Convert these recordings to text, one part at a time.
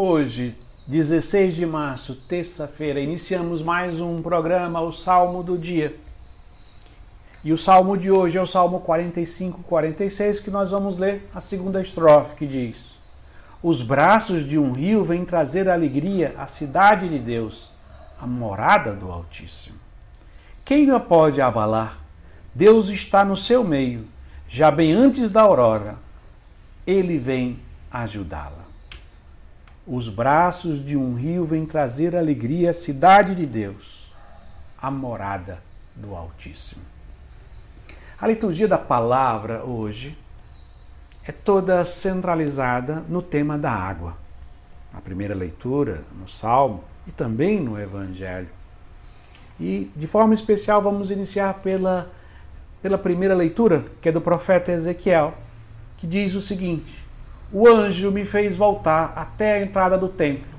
Hoje, 16 de março, terça-feira, iniciamos mais um programa, o Salmo do Dia. E o salmo de hoje é o Salmo 45, 46, que nós vamos ler a segunda estrofe, que diz: Os braços de um rio vêm trazer alegria à cidade de Deus, a morada do Altíssimo. Quem a pode abalar? Deus está no seu meio, já bem antes da aurora, ele vem ajudá-la. Os braços de um rio vêm trazer alegria à cidade de Deus, a morada do Altíssimo. A liturgia da palavra hoje é toda centralizada no tema da água. Na primeira leitura, no Salmo e também no Evangelho. E de forma especial vamos iniciar pela, pela primeira leitura, que é do profeta Ezequiel, que diz o seguinte: o anjo me fez voltar até a entrada do templo,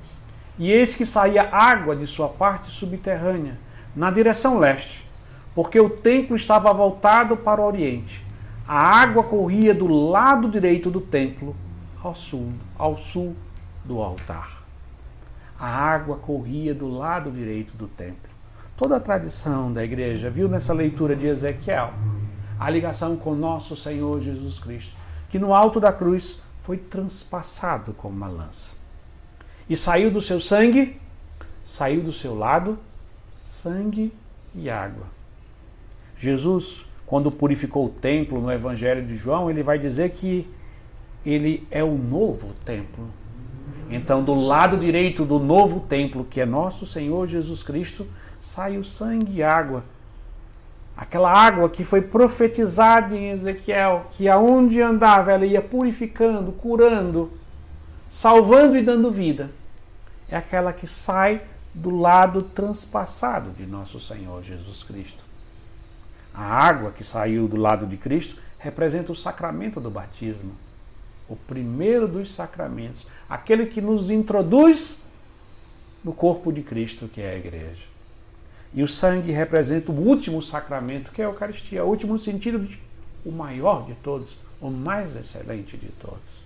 e eis que saía água de sua parte subterrânea, na direção leste, porque o templo estava voltado para o oriente. A água corria do lado direito do templo, ao sul, ao sul do altar. A água corria do lado direito do templo. Toda a tradição da igreja viu nessa leitura de Ezequiel a ligação com nosso Senhor Jesus Cristo, que no alto da cruz foi transpassado como uma lança. E saiu do seu sangue, saiu do seu lado, sangue e água. Jesus, quando purificou o templo no Evangelho de João, ele vai dizer que ele é o novo templo. Então, do lado direito do novo templo, que é nosso Senhor Jesus Cristo, sai o sangue e água Aquela água que foi profetizada em Ezequiel, que aonde andava ela ia purificando, curando, salvando e dando vida, é aquela que sai do lado transpassado de nosso Senhor Jesus Cristo. A água que saiu do lado de Cristo representa o sacramento do batismo, o primeiro dos sacramentos, aquele que nos introduz no corpo de Cristo, que é a igreja. E o sangue representa o último sacramento, que é a Eucaristia, o último no sentido de o maior de todos, o mais excelente de todos.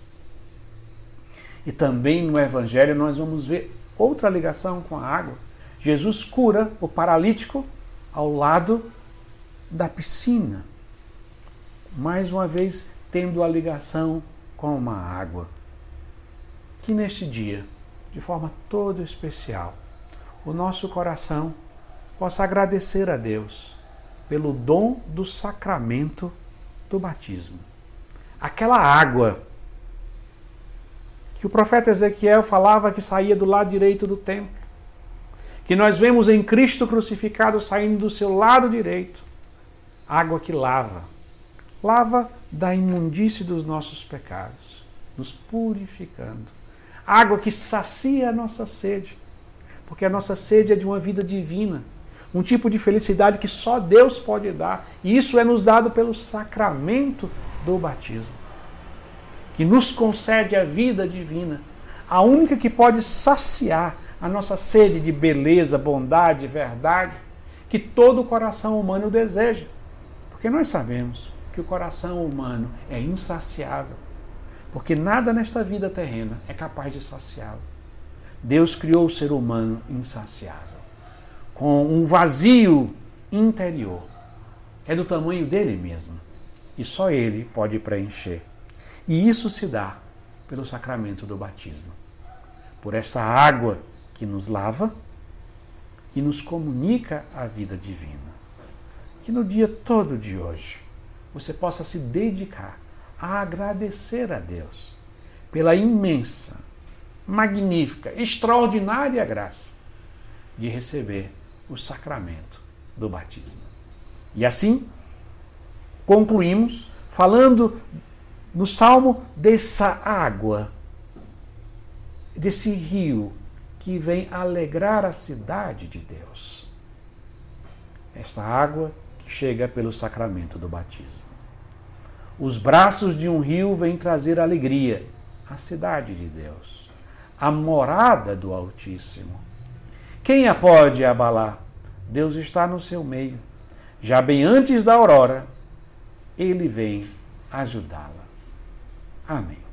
E também no Evangelho nós vamos ver outra ligação com a água. Jesus cura o paralítico ao lado da piscina. Mais uma vez, tendo a ligação com uma água. Que neste dia, de forma toda especial, o nosso coração possa agradecer a Deus pelo dom do sacramento do batismo. Aquela água que o profeta Ezequiel falava que saía do lado direito do templo, que nós vemos em Cristo crucificado saindo do seu lado direito, água que lava, lava da imundície dos nossos pecados, nos purificando. Água que sacia a nossa sede, porque a nossa sede é de uma vida divina um tipo de felicidade que só Deus pode dar. E isso é nos dado pelo sacramento do batismo, que nos concede a vida divina, a única que pode saciar a nossa sede de beleza, bondade, verdade, que todo o coração humano deseja. Porque nós sabemos que o coração humano é insaciável, porque nada nesta vida terrena é capaz de saciá-lo. Deus criou o ser humano insaciável com um vazio interior. É do tamanho dele mesmo. E só ele pode preencher. E isso se dá pelo sacramento do batismo. Por essa água que nos lava e nos comunica a vida divina. Que no dia todo de hoje você possa se dedicar a agradecer a Deus pela imensa, magnífica, extraordinária graça de receber o sacramento do batismo. E assim, concluímos falando no salmo dessa água, desse rio que vem alegrar a cidade de Deus. Esta água que chega pelo sacramento do batismo. Os braços de um rio vêm trazer alegria à cidade de Deus, a morada do Altíssimo quem a pode abalar? Deus está no seu meio. Já bem antes da aurora, ele vem ajudá-la. Amém.